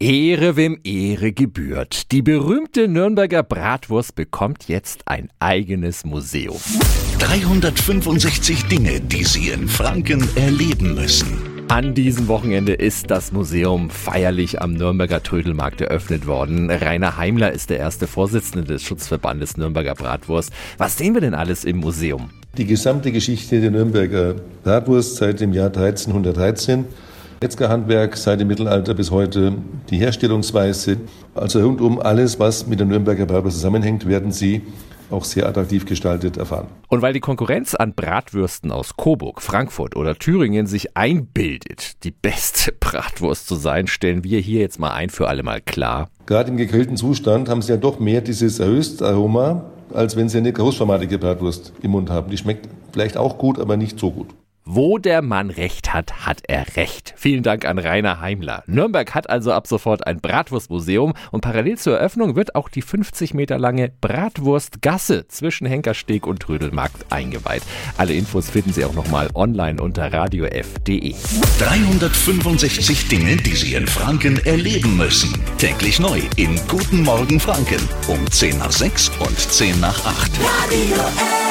Ehre wem Ehre gebührt. Die berühmte Nürnberger Bratwurst bekommt jetzt ein eigenes Museum. 365 Dinge, die Sie in Franken erleben müssen. An diesem Wochenende ist das Museum feierlich am Nürnberger Trödelmarkt eröffnet worden. Rainer Heimler ist der erste Vorsitzende des Schutzverbandes Nürnberger Bratwurst. Was sehen wir denn alles im Museum? Die gesamte Geschichte der Nürnberger Bratwurst seit dem Jahr 1313 Metzgerhandwerk seit dem Mittelalter bis heute, die Herstellungsweise, also rundum alles, was mit der Nürnberger Bratwurst zusammenhängt, werden Sie auch sehr attraktiv gestaltet erfahren. Und weil die Konkurrenz an Bratwürsten aus Coburg, Frankfurt oder Thüringen sich einbildet, die beste Bratwurst zu sein, stellen wir hier jetzt mal ein für alle Mal klar. Gerade im gegrillten Zustand haben Sie ja doch mehr dieses Röstaroma, als wenn Sie eine großformatige Bratwurst im Mund haben. Die schmeckt vielleicht auch gut, aber nicht so gut. Wo der Mann recht hat, hat er recht. Vielen Dank an Rainer Heimler. Nürnberg hat also ab sofort ein Bratwurstmuseum und parallel zur Eröffnung wird auch die 50 Meter lange Bratwurstgasse zwischen Henkersteg und Trödelmarkt eingeweiht. Alle Infos finden Sie auch nochmal online unter radiof.de. 365 Dinge, die Sie in Franken erleben müssen. Täglich neu in Guten Morgen Franken um 10 nach 6 und 10 nach 8. Radio F.